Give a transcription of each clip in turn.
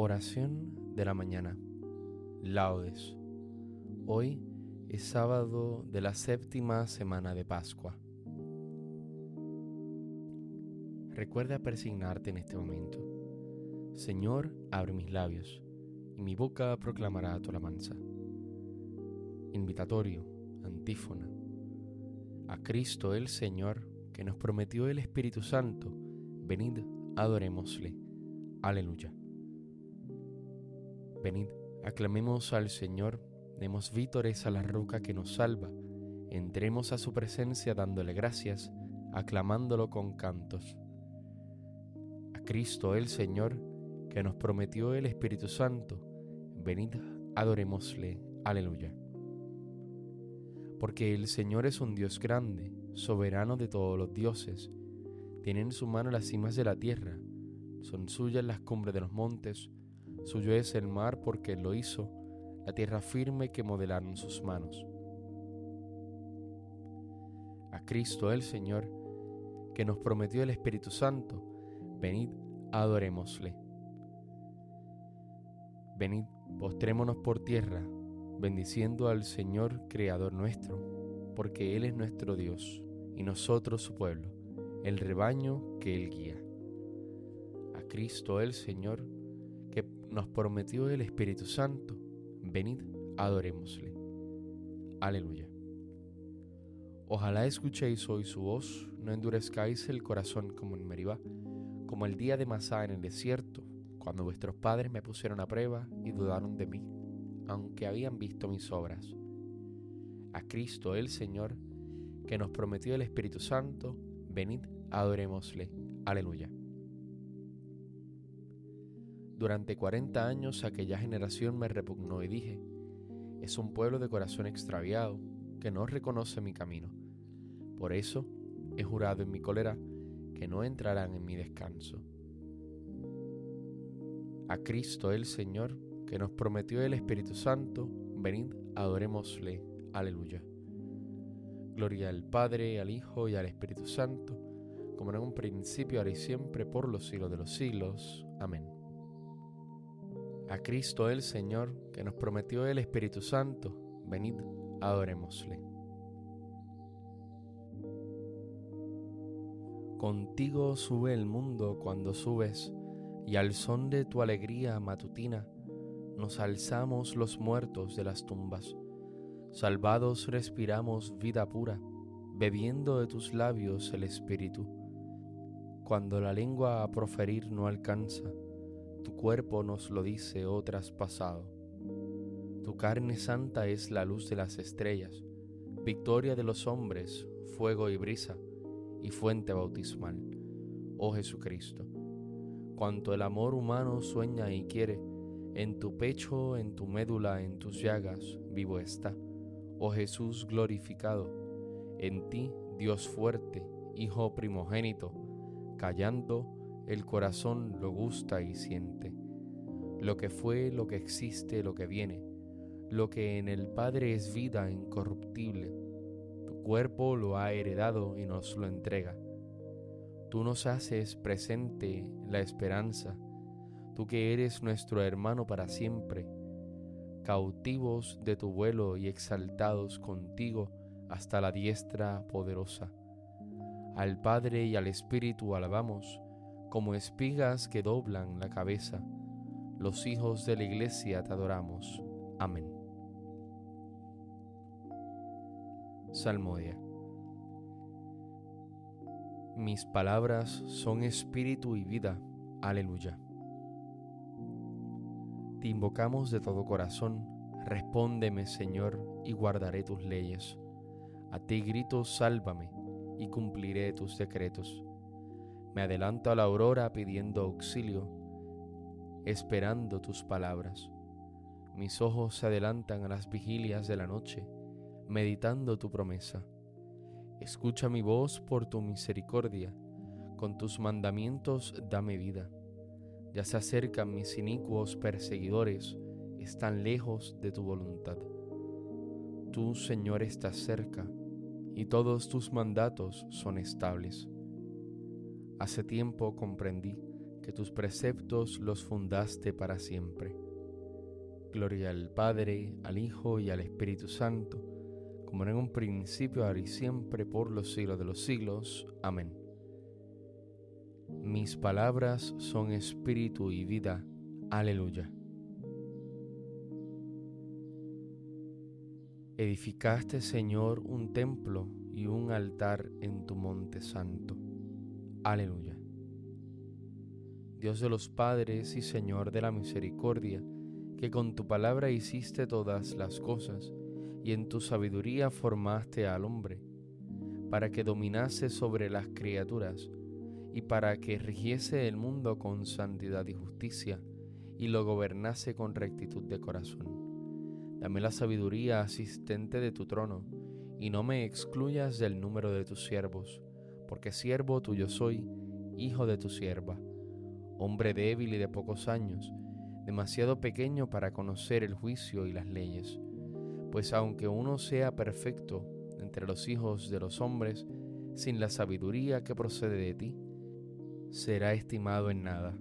Oración de la mañana. Laudes. Hoy es sábado de la séptima semana de Pascua. Recuerda persignarte en este momento. Señor, abre mis labios, y mi boca proclamará tu alabanza. Invitatorio, antífona. A Cristo el Señor, que nos prometió el Espíritu Santo, venid, adorémosle. Aleluya. Venid, aclamemos al Señor, demos vítores a la roca que nos salva, entremos a su presencia dándole gracias, aclamándolo con cantos. A Cristo el Señor, que nos prometió el Espíritu Santo, venid, adorémosle. Aleluya. Porque el Señor es un Dios grande, soberano de todos los dioses, tiene en su mano las cimas de la tierra, son suyas las cumbres de los montes, Suyo es el mar porque lo hizo, la tierra firme que modelaron sus manos. A Cristo el Señor, que nos prometió el Espíritu Santo, venid, adorémosle. Venid, postrémonos por tierra, bendiciendo al Señor Creador nuestro, porque Él es nuestro Dios y nosotros su pueblo, el rebaño que Él guía. A Cristo el Señor, nos prometió el Espíritu Santo. Venid, adorémosle. Aleluya. Ojalá escuchéis hoy su voz, no endurezcáis el corazón como en Meribá, como el día de Masá en el desierto, cuando vuestros padres me pusieron a prueba y dudaron de mí, aunque habían visto mis obras. A Cristo el Señor, que nos prometió el Espíritu Santo, venid, adorémosle. Aleluya. Durante cuarenta años aquella generación me repugnó y dije, es un pueblo de corazón extraviado que no reconoce mi camino. Por eso he jurado en mi cólera que no entrarán en mi descanso. A Cristo el Señor, que nos prometió el Espíritu Santo, venid, adorémosle. Aleluya. Gloria al Padre, al Hijo y al Espíritu Santo, como en un principio, ahora y siempre, por los siglos de los siglos. Amén a Cristo el Señor, que nos prometió el Espíritu Santo, venid, adorémosle. Contigo sube el mundo cuando subes, y al son de tu alegría matutina, nos alzamos los muertos de las tumbas. Salvados respiramos vida pura, bebiendo de tus labios el Espíritu. Cuando la lengua a proferir no alcanza, tu cuerpo nos lo dice, oh traspasado. Tu carne santa es la luz de las estrellas, victoria de los hombres, fuego y brisa, y fuente bautismal, oh Jesucristo. Cuanto el amor humano sueña y quiere, en tu pecho, en tu médula, en tus llagas, vivo está, oh Jesús glorificado. En ti, Dios fuerte, Hijo primogénito, callando, el corazón lo gusta y siente. Lo que fue, lo que existe, lo que viene, lo que en el Padre es vida incorruptible. Tu cuerpo lo ha heredado y nos lo entrega. Tú nos haces presente la esperanza, tú que eres nuestro hermano para siempre, cautivos de tu vuelo y exaltados contigo hasta la diestra poderosa. Al Padre y al Espíritu alabamos, como espigas que doblan la cabeza, los hijos de la iglesia te adoramos. Amén. Salmodia. Mis palabras son espíritu y vida. Aleluya. Te invocamos de todo corazón, respóndeme Señor, y guardaré tus leyes. A ti grito, sálvame, y cumpliré tus decretos. Me adelanto a la aurora pidiendo auxilio, esperando tus palabras. Mis ojos se adelantan a las vigilias de la noche, meditando tu promesa. Escucha mi voz por tu misericordia, con tus mandamientos dame vida. Ya se acercan mis inicuos perseguidores, están lejos de tu voluntad. Tú, Señor, estás cerca, y todos tus mandatos son estables. Hace tiempo comprendí que tus preceptos los fundaste para siempre. Gloria al Padre, al Hijo y al Espíritu Santo, como en un principio, ahora y siempre, por los siglos de los siglos. Amén. Mis palabras son espíritu y vida. Aleluya. Edificaste, Señor, un templo y un altar en tu monte santo. Aleluya. Dios de los padres y Señor de la misericordia, que con tu palabra hiciste todas las cosas, y en tu sabiduría formaste al hombre, para que dominase sobre las criaturas, y para que rigiese el mundo con santidad y justicia, y lo gobernase con rectitud de corazón. Dame la sabiduría asistente de tu trono, y no me excluyas del número de tus siervos, porque siervo tuyo soy, hijo de tu sierva hombre débil y de pocos años, demasiado pequeño para conocer el juicio y las leyes. Pues aunque uno sea perfecto entre los hijos de los hombres, sin la sabiduría que procede de ti, será estimado en nada.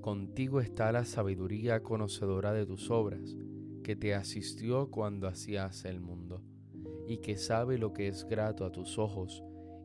Contigo está la sabiduría conocedora de tus obras, que te asistió cuando hacías el mundo, y que sabe lo que es grato a tus ojos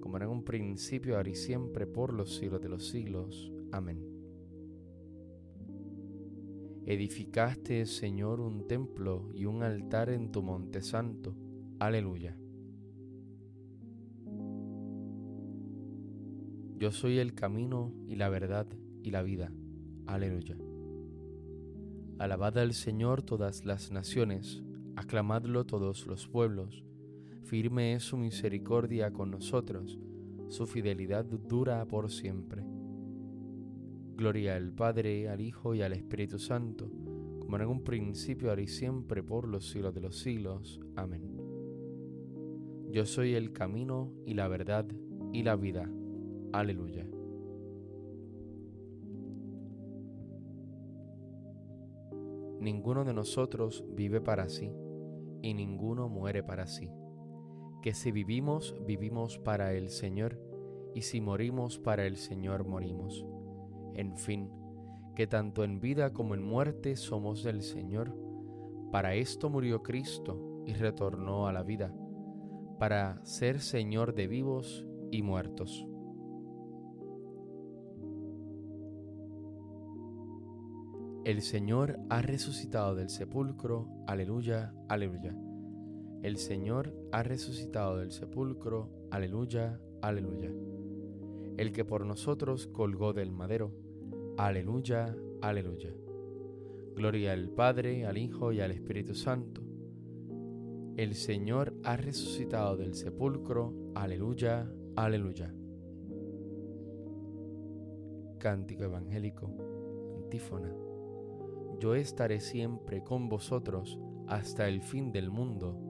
como era en un principio, ahora y siempre, por los siglos de los siglos. Amén. Edificaste, Señor, un templo y un altar en tu monte santo. Aleluya. Yo soy el camino y la verdad y la vida. Aleluya. Alabad al Señor todas las naciones, aclamadlo todos los pueblos. Firme es su misericordia con nosotros, su fidelidad dura por siempre. Gloria al Padre, al Hijo y al Espíritu Santo, como en un principio, ahora y siempre, por los siglos de los siglos. Amén. Yo soy el camino y la verdad y la vida. Aleluya. Ninguno de nosotros vive para sí y ninguno muere para sí. Que si vivimos, vivimos para el Señor, y si morimos, para el Señor morimos en fin, que tanto en vida como en muerte somos del Señor. Para esto murió Cristo y retornó a la vida, para ser Señor de vivos y muertos. El Señor ha resucitado del sepulcro, aleluya, aleluya. El Señor ha resucitado del sepulcro, aleluya, aleluya. El que por nosotros colgó del madero, Aleluya, aleluya. Gloria al Padre, al Hijo y al Espíritu Santo. El Señor ha resucitado del sepulcro. Aleluya, aleluya. Cántico Evangélico, antífona. Yo estaré siempre con vosotros hasta el fin del mundo.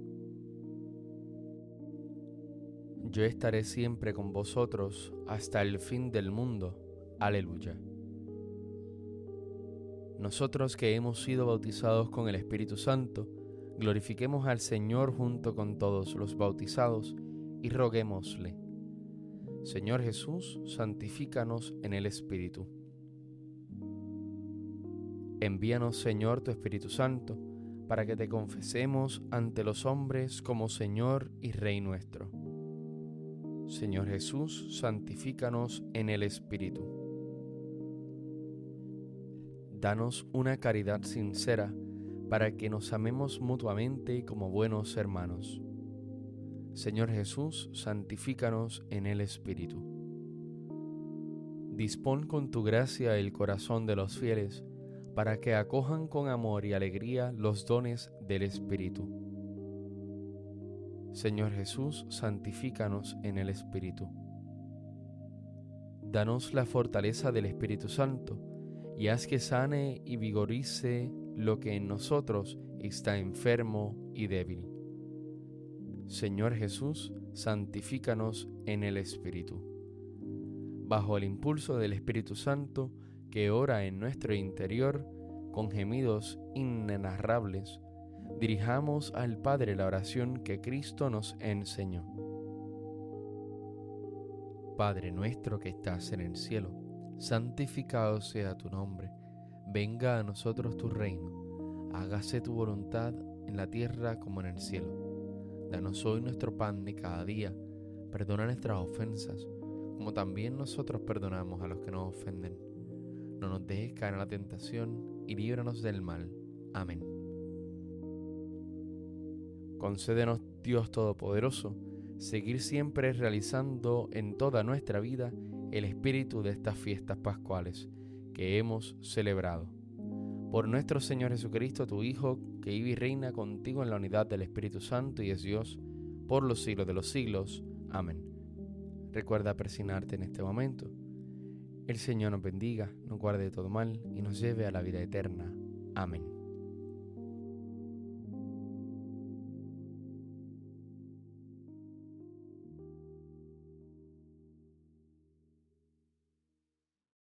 Yo estaré siempre con vosotros hasta el fin del mundo. Aleluya. Nosotros que hemos sido bautizados con el Espíritu Santo, glorifiquemos al Señor junto con todos los bautizados y roguémosle. Señor Jesús, santifícanos en el Espíritu. Envíanos, Señor, tu Espíritu Santo, para que te confesemos ante los hombres como Señor y Rey nuestro. Señor Jesús, santifícanos en el Espíritu danos una caridad sincera para que nos amemos mutuamente como buenos hermanos. Señor Jesús, santifícanos en el Espíritu. Dispón con tu gracia el corazón de los fieles, para que acojan con amor y alegría los dones del Espíritu. Señor Jesús, santifícanos en el Espíritu. Danos la fortaleza del Espíritu Santo, y haz que sane y vigorice lo que en nosotros está enfermo y débil. Señor Jesús, santifícanos en el Espíritu. Bajo el impulso del Espíritu Santo que ora en nuestro interior con gemidos inenarrables, dirijamos al Padre la oración que Cristo nos enseñó. Padre nuestro que estás en el cielo, santificado sea tu nombre, venga a nosotros tu reino, hágase tu voluntad en la tierra como en el cielo. Danos hoy nuestro pan de cada día, perdona nuestras ofensas, como también nosotros perdonamos a los que nos ofenden. No nos dejes caer en la tentación y líbranos del mal. Amén. Concédenos, Dios Todopoderoso, seguir siempre realizando en toda nuestra vida el espíritu de estas fiestas pascuales que hemos celebrado. Por nuestro Señor Jesucristo, tu Hijo, que vive y reina contigo en la unidad del Espíritu Santo y es Dios, por los siglos de los siglos. Amén. Recuerda persignarte en este momento. El Señor nos bendiga, nos guarde de todo mal y nos lleve a la vida eterna. Amén.